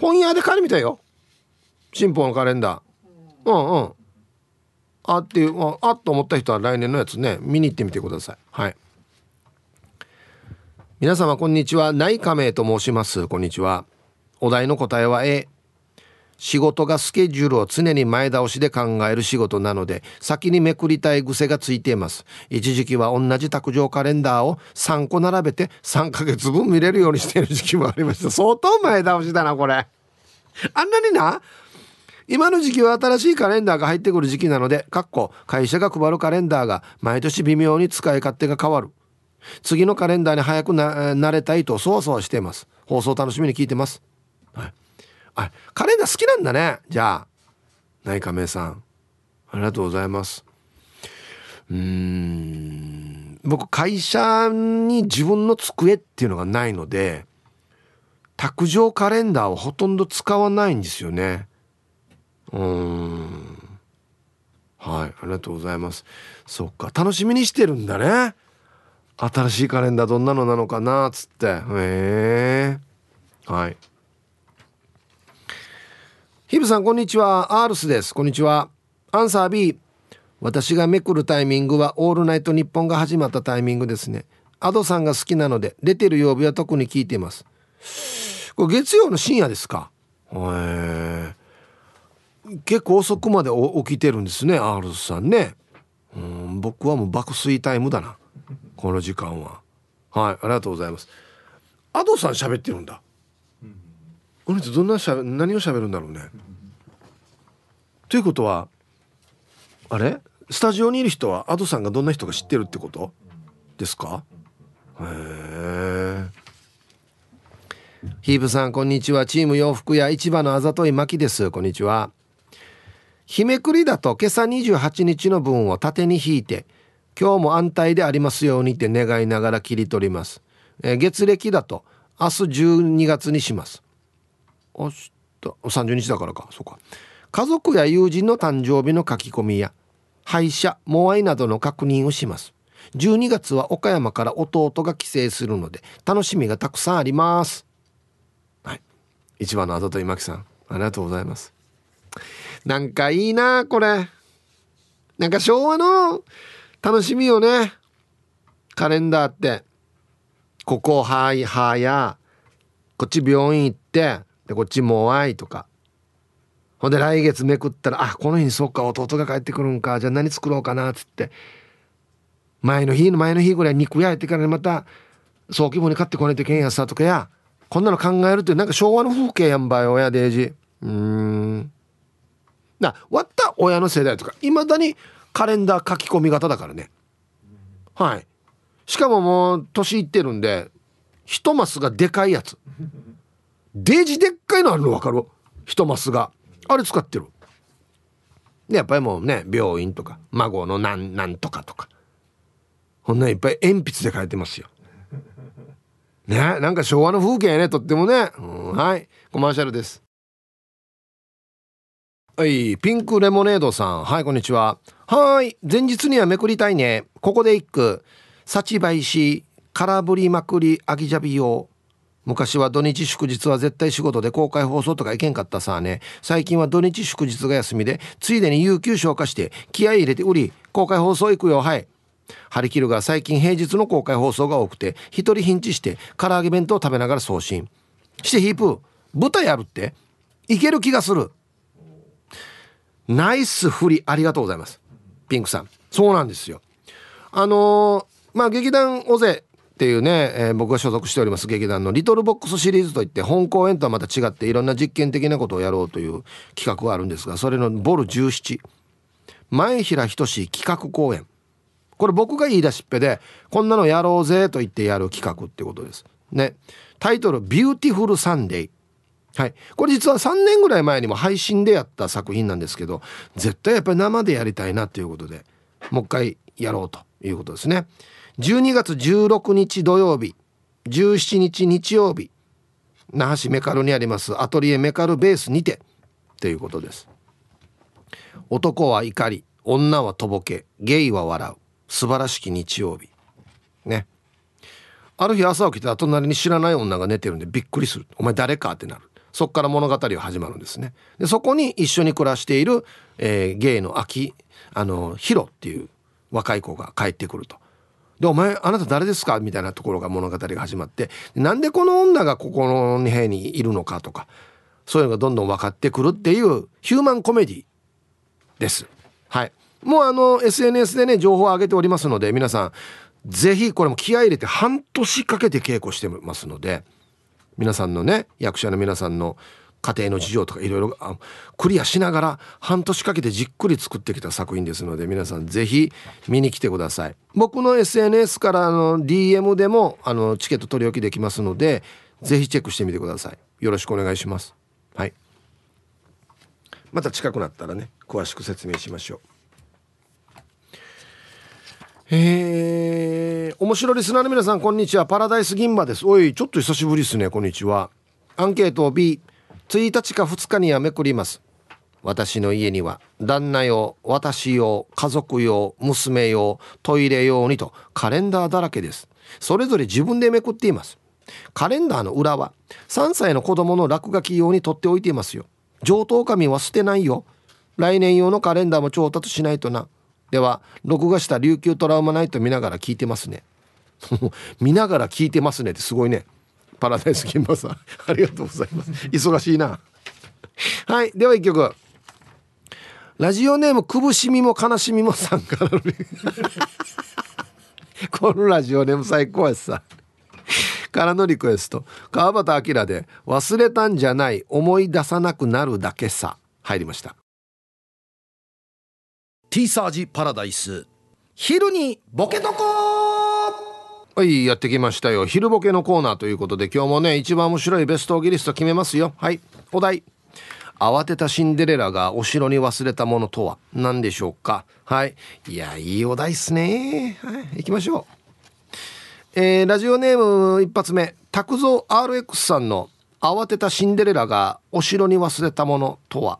本屋で借りみたよ。新法のカレンダー。うんうん。あっていうあっと思った人は来年のやつね見に行ってみてください。はい。皆様こんにちは。内亀名と申します。こんにちは。お題の答えは A 仕事がスケジュールを常に前倒しで考える仕事なので先にめくりたい癖がついています。一時期は同じ卓上カレンダーを3個並べて3ヶ月分見れるようにしている時期もありました。相当前倒しだなこれ。あんなにな。今の時期は新しいカレンダーが入ってくる時期なのでかっこ会社が配るカレンダーが毎年微妙に使い勝手が変わる。次のカレンダーに早くな慣れたいとそわそわしています。放送楽しみに聞いてます。はい。あカレンダー好きなんだね。じゃあ内亀さん。ありがとうございます。うん。僕会社に自分の机っていうのがないので卓上カレンダーをほとんど使わないんですよね。うん。はい。ありがとうございます。そっか。楽しみにしてるんだね。新しいカレンダーどんなのなのかなっつって。へえはい。ヒブさんこんにちは。アールスです。こんにちは。アンサー B 私がめくるタイミングはオールナイトニッポンが始まったタイミングですね。アドさんが好きなので出てる曜日は特に聞いています。これ月曜の深夜ですか。へえ結構遅くまで起きてるんですねアールスさんね。うん僕はもう爆睡タイムだな。この時間は。はいありがとうございます。アドさん喋ってるんだ。うん俺ってどんなしゃべ何を喋るんだろうね。ということはあれ？スタジオにいる人は Ado さんがどんな人か知ってるってこと？ですか？へえヒー。プさんこんにちは。チーム洋服屋市場のあざといまきです。こんにちは。日めくりだと今朝28日の分を縦に引いて今日も安泰でありますようにって願いながら切り取ります、えー、月暦だと明日12月にします。明日30日だからか。そうか。家族や友人の誕生日の書き込みや歯医者モアイなどの確認をします。12月は岡山から弟が帰省するので楽しみがたくさんあります。はい。一番のあざといまきさんありがとうございます。なんかいいなこれ。なんか昭和の楽しみよね。カレンダーって。ここはいはや。こっち病院行って。でこっちもう愛とか。ほんで来月めくったらあこの日にそっか弟が帰ってくるんか。じゃあ何作ろうかなっつって。前の日の前の日ぐらい肉焼いてからまた早期分に買ってこないといけんやさとかや。こんなの考えるってなんか昭和の風景やんばい親デージ。うーん。な割った親の世代とかいまだにカレンダー書き込み型だからね。はい。しかももう年いってるんで一マスがでかいやつ。デージでっかいのあるの分かる？一マスが。あれ使ってる。でやっぱりもうね病院とか孫のなんなんとかとか。こんないっぱい鉛筆で書いてますよ。ねなんか昭和の風景ねとってもね、うん、はい。コマーシャルです。はいピンクレモネードさん。はいこんにちは。はい。前日にはめくりたいね。ここで一句。幸林し空振りまくりあぎじゃびよ昔は土日祝日は絶対仕事で公開放送とかいけんかったさあね。最近は土日祝日が休みでついでに有給消化して気合入れて売り公開放送行くよ。はい。張り切るが最近平日の公開放送が多くて一人ヒンチして唐揚げ弁当を食べながら送信。してヒープ舞台やるって？いける気がする。ナイス振りありがとうございます。ピンクさん。そうなんですよ。あのー、まあ劇団尾瀬っていうね、えー、僕が所属しております劇団のリトルボックスシリーズといって本公演とはまた違っていろんな実験的なことをやろうという企画があるんですがそれのボル17真栄平仁企画公演。これ僕が言い出しっぺでこんなのやろうぜと言ってやる企画ってことです。ね。タイトル「ビューティフルサンデー」はい。これ実は3年ぐらい前にも配信でやった作品なんですけど絶対やっぱり生でやりたいなということでもう一回やろうということですね。12月16日土曜日17日日曜日那覇市銘苅にありますアトリエ銘苅ベースにてということです。男は怒り女はとぼけゲイは笑う素晴らしき日曜日。ね。ある日朝起きたら隣に知らない女が寝てるんでびっくりする。お前誰か？ってなる。そこから物語は始まるんですね。でそこに一緒に暮らしている、えー、ゲイの秋あのヒロっていう若い子が帰ってくると。でお前あなた誰ですか？みたいなところが物語が始まって。なんでこの女がここの部屋にいるのかとかそういうのがどんどん分かってくるっていうヒューマンコメディです。はい。もうあの SNS でね情報を上げておりますので皆さんぜひこれも気合入れて半年かけて稽古してますので皆さんのね役者の皆さんの家庭の事情とかいろいろクリアしながら半年かけてじっくり作ってきた作品ですので皆さんぜひ見に来てください。僕の SNS からの DM でもあのチケット取り置きできますのでぜひチェックしてみてください。よろしくお願いします。はい。また近くなったらね詳しく説明しましょう。えー、面白リスナーの皆さんこんにちは。パラダイス銀馬です。おいちょっと久しぶりですね。こんにちは。アンケート B1 日か2日にはめくります。私の家には旦那用私用家族用娘用トイレ用にとカレンダーだらけです。それぞれ自分でめくっています。カレンダーの裏は3歳の子供の落書き用に取っておいていますよ。上等紙は捨てないよ。来年用のカレンダーも調達しないとな。では録画した琉球トラウマナイト見ながら聞いてますね。見ながら聞いてますねってすごいね。パラダイス金馬さん。ありがとうございます。忙しいな。はいでは一曲。ラジオネームくぶしみも悲しみもさんからの このラジオネーム最高やさ。からのリクエスト。川端明で「忘れたんじゃない思い出さなくなるだけさ」入りました。ティーサージパラダイス。昼にボケとこはいやってきましたよ。昼ボケのコーナーということで今日もね一番面白いベストオギリスト決めますよ。はい。お題。慌てたシンデレラがお城に忘れたものとは何でしょうか？はい。いやいいお題っすね。はい行きましょう。えー、ラジオネーム一発目。拓蔵 RX さんの慌てたシンデレラがお城に忘れたものとは？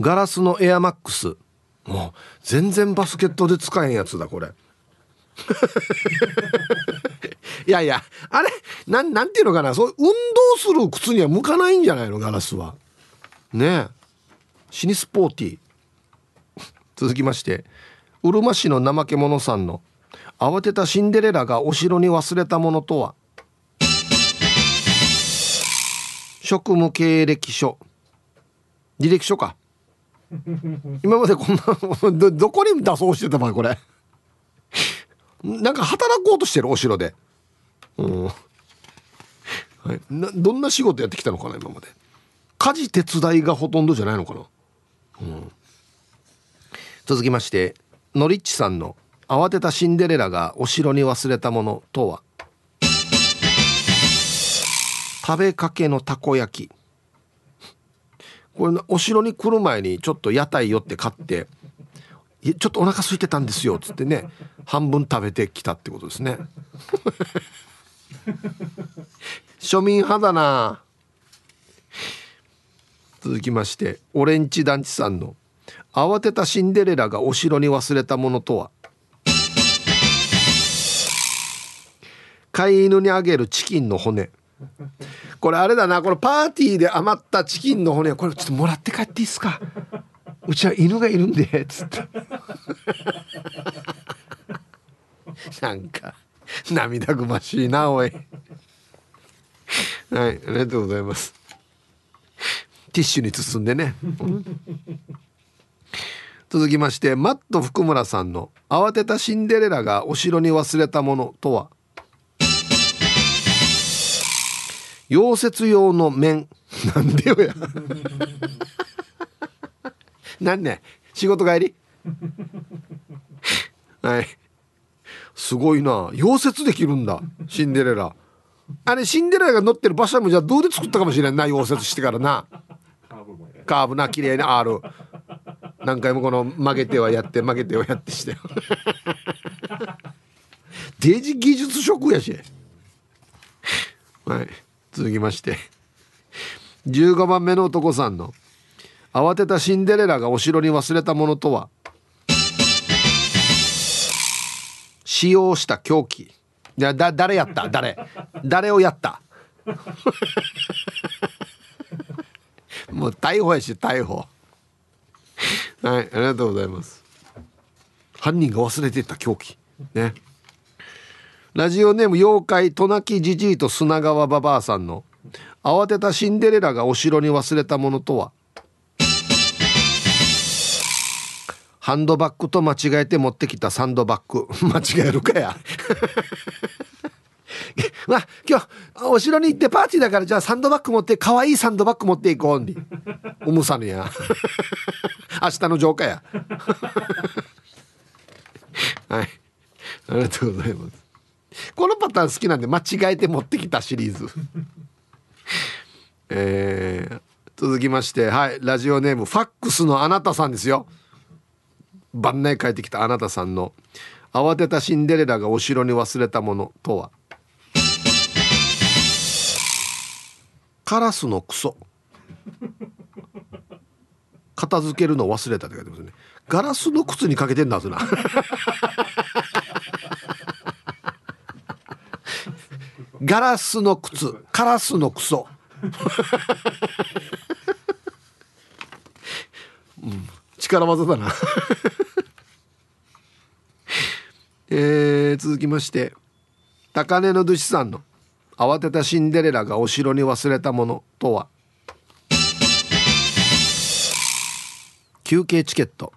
ガラスのエアマックス。もう全然バスケットで使えんやつだこれ。いやいやあれなんなんていうのかなそう運動する靴には向かないんじゃないのガラスは。ねえ。シニスポーティー。続きまして。うるま市の怠け者さんの慌てたシンデレラがお城に忘れたものとは。職務経歴書。履歴書か。今までこんなどどこに出そうしてたばこれ。なんか働こうとしてるお城で。うん。はい、などんな仕事やってきたのかな今まで。家事手伝いがほとんどじゃないのかな、うん、続きましてノリッチさんの慌てたシンデレラがお城に忘れたものとは？食べかけのたこ焼き。これお城に来る前にちょっと屋台寄って買ってちょっとお腹空いてたんですよっつってね半分食べてきたってことですね。庶民派だな。続きましてオレンジ団地さんの慌てたシンデレラがお城に忘れたものとは？飼い犬にあげるチキンの骨。これあれだなこれパーティーで余ったチキンの骨これちょっともらって帰っていいですか？うちは犬がいるんでっつって。なんか涙ぐましいなおい。はいありがとうございます。ティッシュに包んでね、続きましてマット福村さんの「慌てたシンデレラがお城に忘れたもの」とは？溶接用の面 なんでよや。何ね仕事帰り。はい。すごいな。溶接できるんだ。シンデレラ。あれシンデレラが乗ってる馬車もじゃあどうで作ったかもしれんな。溶接してからな。カーブな綺麗にある何回もこの曲げてはやって曲げてはやってして。デジ技術職やし。はい。続きまして。15番目の男さんの慌てたシンデレラがお城に忘れたものとは？使用した凶器だ誰やった？誰？誰をやった？もう逮捕やし逮捕。はいありがとうございます。犯人が忘れていった凶器ね。ラジオネーム妖怪トナキじじいと砂川ババアさんの慌てたシンデレラがお城に忘れたものとは？ハンドバッグと間違えて持ってきたサンドバッグ。間違えるかや。まあ今日お城に行ってパーティーだからじゃあサンドバッグ持って可愛いサンドバッグ持っていこうに。おむさぬや。明日の浄化や。はい。ありがとうございます。このパターン好きなんで間違えて持ってきたシリーズ。えー、続きましてはいラジオネームファックスのあなたさんですよ。晩内帰ってきたあなたさんの慌てたシンデレラがお城に忘れたものとは。カラスのクソ。片付けるの忘れたって書いてますね。ガラスの靴にかけてんだぞな ガラスの靴。カラスのクソ。うん、力技だな。えー、続きまして。高根の寿司さんの。慌てたシンデレラがお城に忘れたもの。とは。休憩チケット。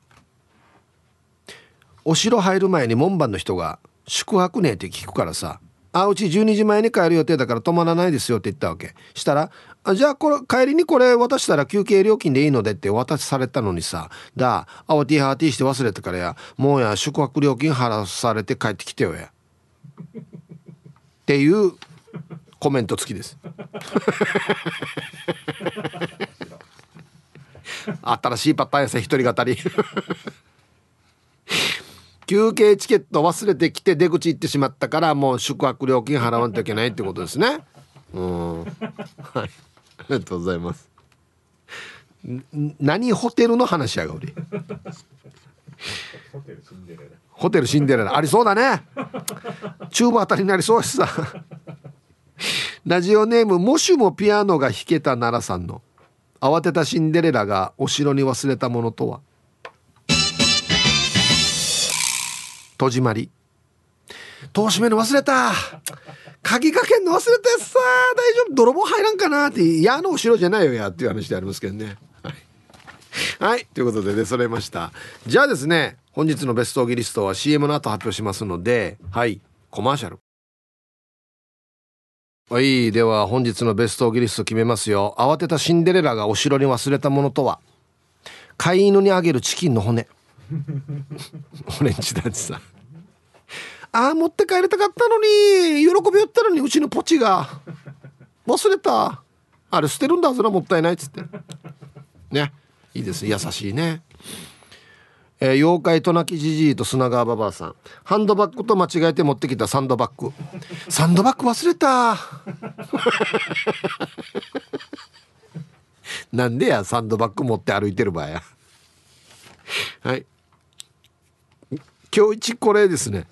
お城入る前に門番の人が「宿泊ね」って聞くからさ「あうち12時前に帰る予定だから泊まらないですよって言ったわけ。したらあじゃあこれ帰りにこれ渡したら休憩料金でいいのでって渡しされたのにさ。だ慌てはティーして忘れたからや。もうや宿泊料金払わされて帰ってきてよや。っていうコメント付きです。新しいパターンやさ一人語り。休憩チケット忘れてきて出口行ってしまったからもう宿泊料金払わんといけないってことですね。うん。はい。ありがとうございます。何ホテルの話やが俺ホテルシンデレラ。ありそうだね。中部あたりになりそうしさ。ラジオネームもしもピアノが弾けた奈良さんの慌てたシンデレラがお城に忘れたものとは。戸締まり。戸閉める忘れた。鍵かけんの忘れてさ。大丈夫。泥棒入らんかなって。矢の後ろじゃないよやっていう話でありますけどね。はい、はい、ということで出揃えました。じゃあですね本日のベストオギリストは CM の後発表しますのではい。コマーシャル。はい。では本日のベストオギリスト決めますよ。慌てたシンデレラがお城に忘れたものとは。飼い犬にあげるチキンの骨。オレンジだちさん。ああ持って帰りたかったのに喜びよったのにうちのポチが。忘れた。あれ捨てるんだそれはもったいないっつって。ね。いいです。優しいね。えー、妖怪と泣きじじいと砂川ばばあさん。ハンドバッグと間違えて持ってきたサンドバッグ。サンドバッグ忘れた。なんでやサンドバッグ持って歩いてる場合や。はい今日一これですね。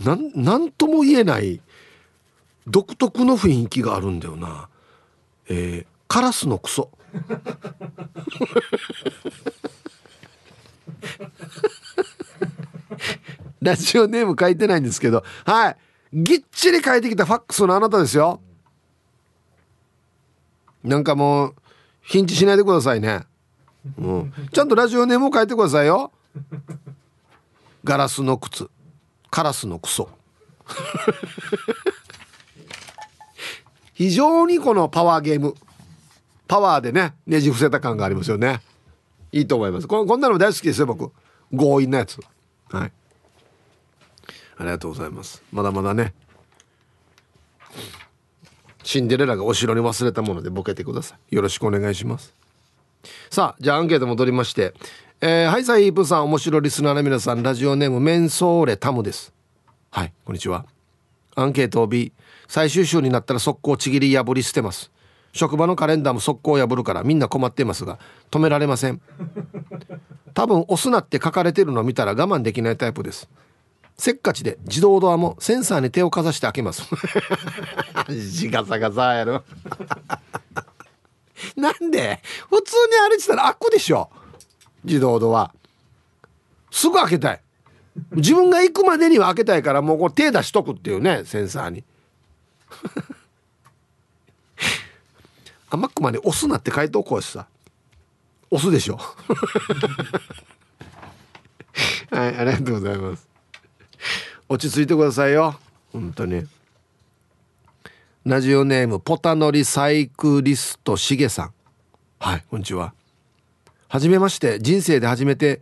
なんなんとも言えない独特の雰囲気があるんだよな。えー、カラスのクソ。ラジオネーム書いてないんですけど。はい。ぎっちり書いてきたファックスのあなたですよ。なんかもうヒンチしないでくださいね、うん、ちゃんとラジオネームを書いてくださいよ。ガラスの靴。カラスのクソ。非常にこのパワーゲーム。パワーでねねじ伏せた感がありますよね。いいと思います。ここんなの大好きですよ僕。強引なやつ。はい。ありがとうございます。まだまだね。シンデレラがお城に忘れたものでボケてください。よろしくお願いします。さあじゃあアンケート戻りまして。えー、はいサイープさん面白リスナーの皆さんラジオネームメンソーレタムです。はいこんにちは。アンケートを B 最終週になったら速攻ちぎり破り捨てます。職場のカレンダーも速攻破るからみんな困っていますが止められません。多分押すなって書かれてるのを見たら我慢できないタイプです。せっかちで自動ドアもセンサーに手をかざして開けます。ガサガサやろ。なんで？普通に歩いてたら開くでしょ自動ドア。すぐ開けたい。自分が行くまでには開けたいからもうこう手出しとくっていうねセンサーに。あまくまで押すなって書いておこうしさ。押すでしょ。はいありがとうございます。落ち着いてくださいよ。本当に。ラジオネームポタノリサイクリストしげさん。はいこんにちは。はじめまして人生で初めて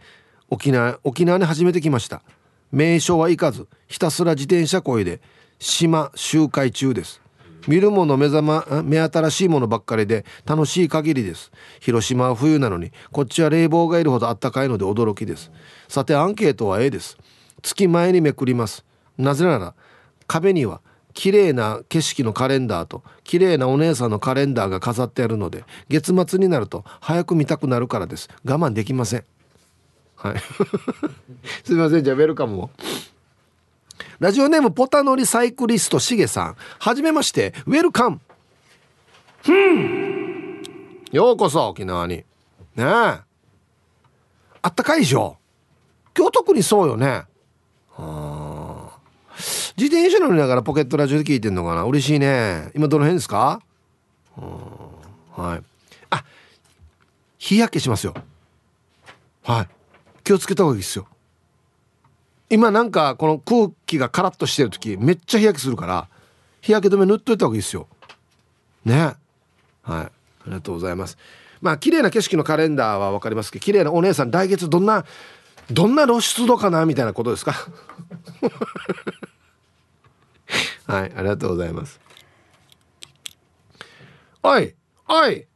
沖縄沖縄に初めて来ました。名所は行かずひたすら自転車こいで島周回中です。見るもの目覚ま目新しいものばっかりで楽しい限りです。広島は冬なのにこっちは冷房がいるほどあったかいので驚きです。さてアンケートは A です。月前にめくります。なぜなら壁には綺麗な景色のカレンダーと綺麗なお姉さんのカレンダーが飾ってあるので月末になると早く見たくなるからです。我慢できません。はい。すみません。じゃあウェルカムもラジオネームポタノリサイクリストしげさん。はじめまして。ウェルカム。ようこそ沖縄に。ねえ。あったかいでしょ。今日特にそうよね。はあ。自転車乗りながらポケットラジオで聞いてんのかな？嬉しいね。今どの辺ですか？はい。あ日焼けしますよ。はい。気をつけた方がいいですよ。今なんかこの空気がカラッとしてる時めっちゃ日焼けするから日焼け止め塗っといた方がいいですよ。ね。はい。ありがとうございます。まあ綺麗な景色のカレンダーは分かりますけど綺麗なお姉さん来月どんなどんな露出度かな？みたいなことですか？はいありがとうございます。おいおい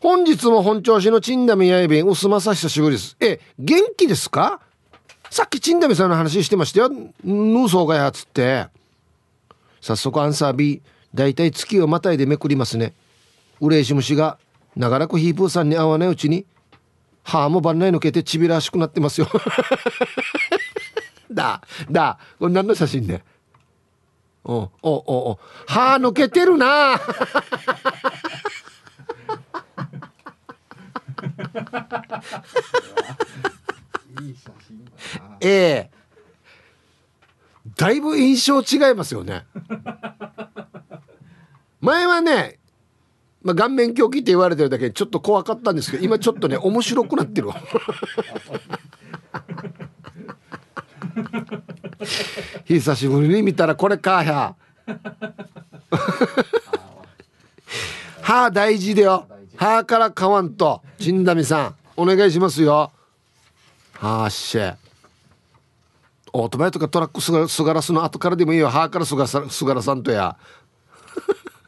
本日も本調子のチンダミやいびん薄まさ久しぶりです。え元気ですか？さっきチンダミさんの話してましたよ。ヌーソーがやつって。早速アンサー B 大体月をまたいでめくりますね。嬉し虫が長らくヒープーさんに会わないうちに歯も番内抜けてちびらしくなってますよ。だだこれ何の写真ね？おおおお歯抜けてるな。えだいぶ印象違いますよね。前はねまあ、顔面狂気って言われてるだけでちょっと怖かったんですけど今ちょっとね面白くなってるわ。久しぶりに見たらこれかや。歯大事だよ。歯から買わんと。陳ダミさんお願いしますよ。はっしゃ。オートバイとかトラックすがすがらすの後からでもいいよ。歯からすがさすがらさんとや。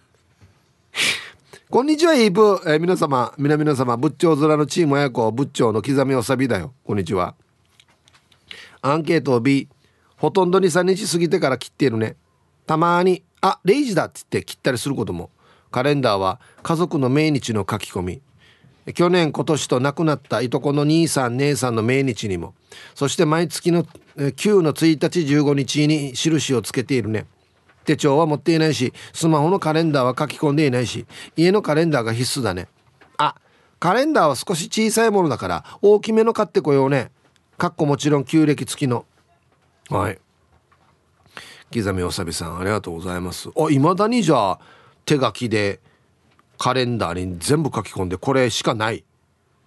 こんにちはイープ、えー、皆様皆皆様仏頂面のチーム親子仏頂の刻みおさびだよ。こんにちは。アンケートを B ほとんど23日過ぎてから切っているね。たまにあ0時だっつって切ったりすることも。カレンダーは家族の命日の書き込み。去年今年と亡くなったいとこの兄さん姉さんの命日にも。そして毎月の9の1日15日に印をつけているね。手帳は持っていないしスマホのカレンダーは書き込んでいないし家のカレンダーが必須だね。あカレンダーは少し小さいものだから大きめの買ってこようね。かっこもちろん旧暦付きの。はい。刻みおさびさんありがとうございます。あいまだにじゃあ手書きでカレンダーに全部書き込んでこれしかない。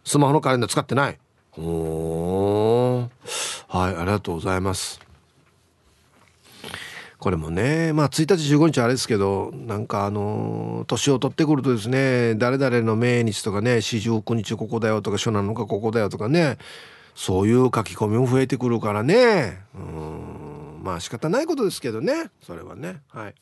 スマホのカレンダー使ってない。おはいありがとうございます。これもねまあ1日15日あれですけどなんかあの年を取ってくるとですね誰々の命日とかね四十九日ここだよとか初七日ここだよとかねそういう書き込みも増えてくるからね。うん。まあ仕方ないことですけどね。それはね。はい。